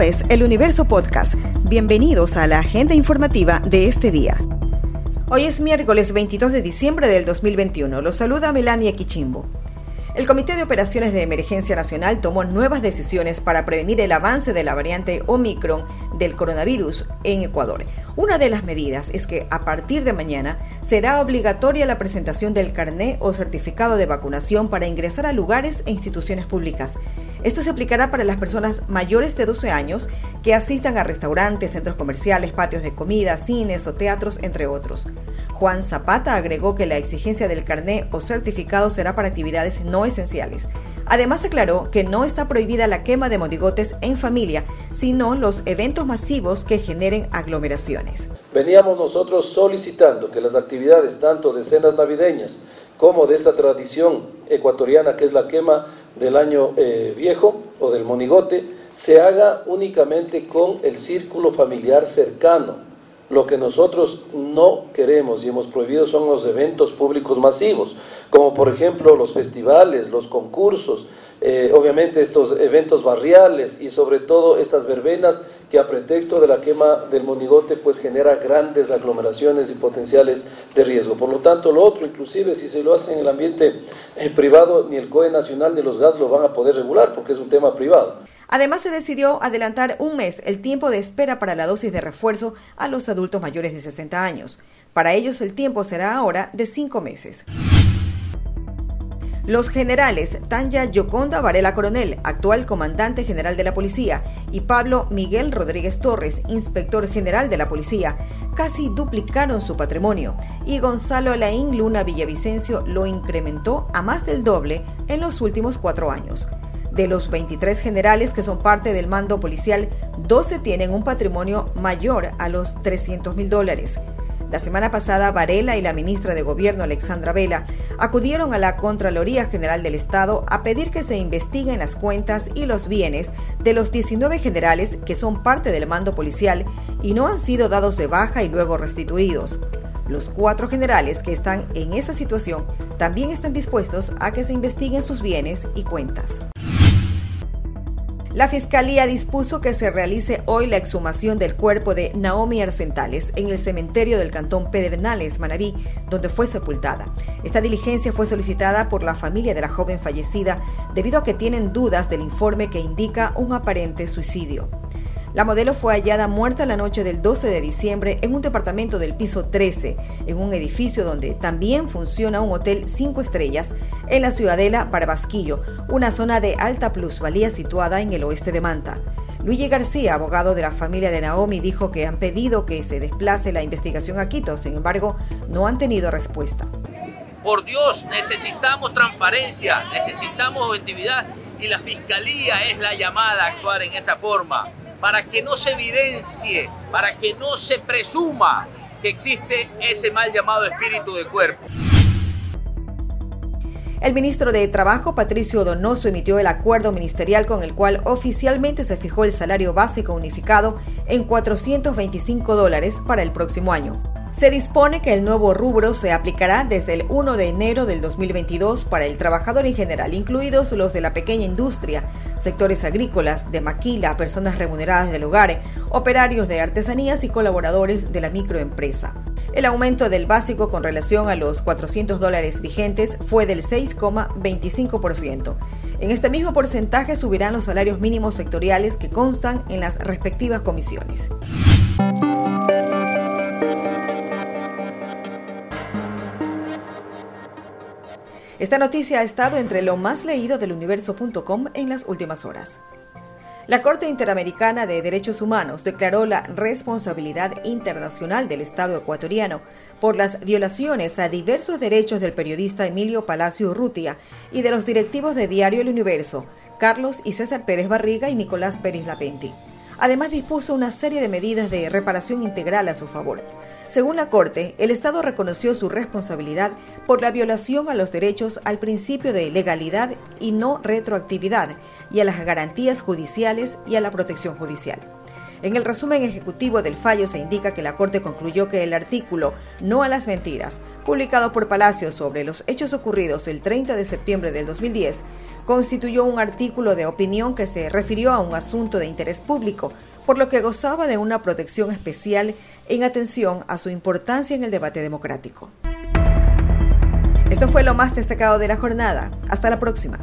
Es El Universo Podcast. Bienvenidos a la agenda informativa de este día. Hoy es miércoles 22 de diciembre del 2021. Los saluda Melania Kichimbo. El Comité de Operaciones de Emergencia Nacional tomó nuevas decisiones para prevenir el avance de la variante Omicron del coronavirus en Ecuador. Una de las medidas es que a partir de mañana será obligatoria la presentación del carné o certificado de vacunación para ingresar a lugares e instituciones públicas. Esto se aplicará para las personas mayores de 12 años que asistan a restaurantes, centros comerciales, patios de comida, cines o teatros, entre otros. Juan Zapata agregó que la exigencia del carné o certificado será para actividades no esenciales. Además aclaró que no está prohibida la quema de modigotes en familia, sino los eventos masivos que generen aglomeraciones. Veníamos nosotros solicitando que las actividades tanto de cenas navideñas como de esta tradición ecuatoriana que es la quema del año eh, viejo o del monigote, se haga únicamente con el círculo familiar cercano lo que nosotros no queremos y hemos prohibido son los eventos públicos masivos, como por ejemplo los festivales, los concursos, eh, obviamente estos eventos barriales y sobre todo estas verbenas que a pretexto de la quema del monigote pues genera grandes aglomeraciones y potenciales de riesgo. Por lo tanto, lo otro, inclusive si se lo hace en el ambiente eh, privado, ni el COE Nacional ni los GAS lo van a poder regular porque es un tema privado. Además, se decidió adelantar un mes el tiempo de espera para la dosis de refuerzo a los adultos mayores de 60 años. Para ellos el tiempo será ahora de cinco meses. Los generales Tanya Yoconda Varela Coronel, actual comandante general de la policía, y Pablo Miguel Rodríguez Torres, inspector general de la policía, casi duplicaron su patrimonio y Gonzalo Laín Luna Villavicencio lo incrementó a más del doble en los últimos cuatro años. De los 23 generales que son parte del mando policial, 12 tienen un patrimonio mayor a los 300 mil dólares. La semana pasada, Varela y la ministra de Gobierno, Alexandra Vela, acudieron a la Contraloría General del Estado a pedir que se investiguen las cuentas y los bienes de los 19 generales que son parte del mando policial y no han sido dados de baja y luego restituidos. Los cuatro generales que están en esa situación también están dispuestos a que se investiguen sus bienes y cuentas. La Fiscalía dispuso que se realice hoy la exhumación del cuerpo de Naomi Arcentales en el cementerio del Cantón Pedernales, Manabí, donde fue sepultada. Esta diligencia fue solicitada por la familia de la joven fallecida debido a que tienen dudas del informe que indica un aparente suicidio. La modelo fue hallada muerta la noche del 12 de diciembre en un departamento del piso 13, en un edificio donde también funciona un hotel 5 estrellas en la ciudadela Barbasquillo, una zona de alta plusvalía situada en el oeste de Manta. Luigi García, abogado de la familia de Naomi, dijo que han pedido que se desplace la investigación a Quito, sin embargo, no han tenido respuesta. Por Dios, necesitamos transparencia, necesitamos objetividad y la fiscalía es la llamada a actuar en esa forma para que no se evidencie, para que no se presuma que existe ese mal llamado espíritu de cuerpo. El ministro de Trabajo, Patricio Donoso, emitió el acuerdo ministerial con el cual oficialmente se fijó el salario básico unificado en 425 dólares para el próximo año. Se dispone que el nuevo rubro se aplicará desde el 1 de enero del 2022 para el trabajador en general, incluidos los de la pequeña industria, sectores agrícolas, de maquila, personas remuneradas del hogar, operarios de artesanías y colaboradores de la microempresa. El aumento del básico con relación a los 400 dólares vigentes fue del 6,25%. En este mismo porcentaje subirán los salarios mínimos sectoriales que constan en las respectivas comisiones. Esta noticia ha estado entre lo más leído del universo.com en las últimas horas. La Corte Interamericana de Derechos Humanos declaró la responsabilidad internacional del Estado ecuatoriano por las violaciones a diversos derechos del periodista Emilio Palacio Urrutia y de los directivos de Diario El Universo, Carlos y César Pérez Barriga y Nicolás Pérez Lapenti. Además dispuso una serie de medidas de reparación integral a su favor. Según la Corte, el Estado reconoció su responsabilidad por la violación a los derechos al principio de legalidad y no retroactividad y a las garantías judiciales y a la protección judicial. En el resumen ejecutivo del fallo se indica que la Corte concluyó que el artículo No a las mentiras, publicado por Palacio sobre los hechos ocurridos el 30 de septiembre del 2010, constituyó un artículo de opinión que se refirió a un asunto de interés público, por lo que gozaba de una protección especial en atención a su importancia en el debate democrático. Esto fue lo más destacado de la jornada. Hasta la próxima.